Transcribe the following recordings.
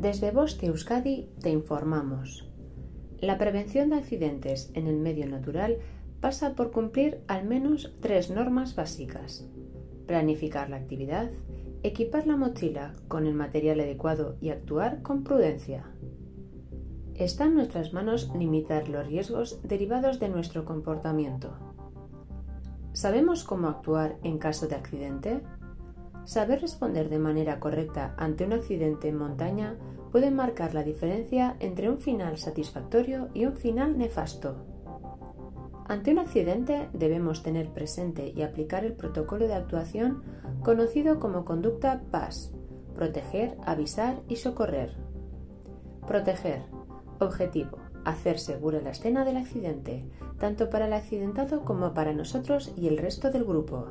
Desde Bosque Euskadi te informamos. La prevención de accidentes en el medio natural pasa por cumplir al menos tres normas básicas. Planificar la actividad, equipar la mochila con el material adecuado y actuar con prudencia. Está en nuestras manos limitar los riesgos derivados de nuestro comportamiento. ¿Sabemos cómo actuar en caso de accidente? Saber responder de manera correcta ante un accidente en montaña puede marcar la diferencia entre un final satisfactorio y un final nefasto. Ante un accidente debemos tener presente y aplicar el protocolo de actuación conocido como conducta PAS, proteger, avisar y socorrer. Proteger. Objetivo. Hacer segura la escena del accidente, tanto para el accidentado como para nosotros y el resto del grupo.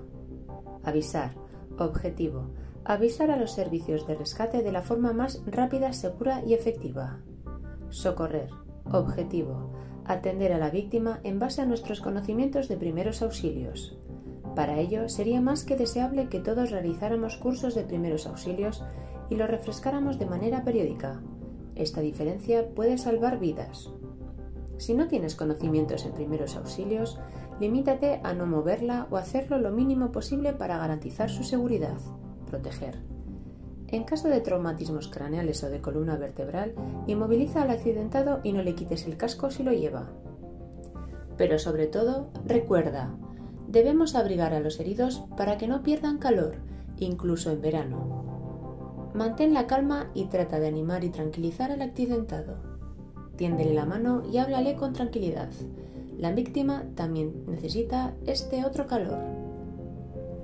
Avisar Objetivo. Avisar a los servicios de rescate de la forma más rápida, segura y efectiva. Socorrer. Objetivo. Atender a la víctima en base a nuestros conocimientos de primeros auxilios. Para ello, sería más que deseable que todos realizáramos cursos de primeros auxilios y los refrescáramos de manera periódica. Esta diferencia puede salvar vidas. Si no tienes conocimientos en primeros auxilios, limítate a no moverla o hacerlo lo mínimo posible para garantizar su seguridad. Proteger. En caso de traumatismos craneales o de columna vertebral, inmoviliza al accidentado y no le quites el casco si lo lleva. Pero sobre todo, recuerda, debemos abrigar a los heridos para que no pierdan calor, incluso en verano. Mantén la calma y trata de animar y tranquilizar al accidentado. Tiéndele la mano y háblale con tranquilidad. La víctima también necesita este otro calor.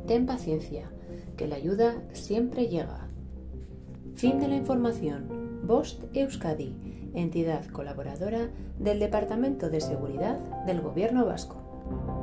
Ten paciencia, que la ayuda siempre llega. Fin de la información. Bost Euskadi, entidad colaboradora del Departamento de Seguridad del Gobierno Vasco.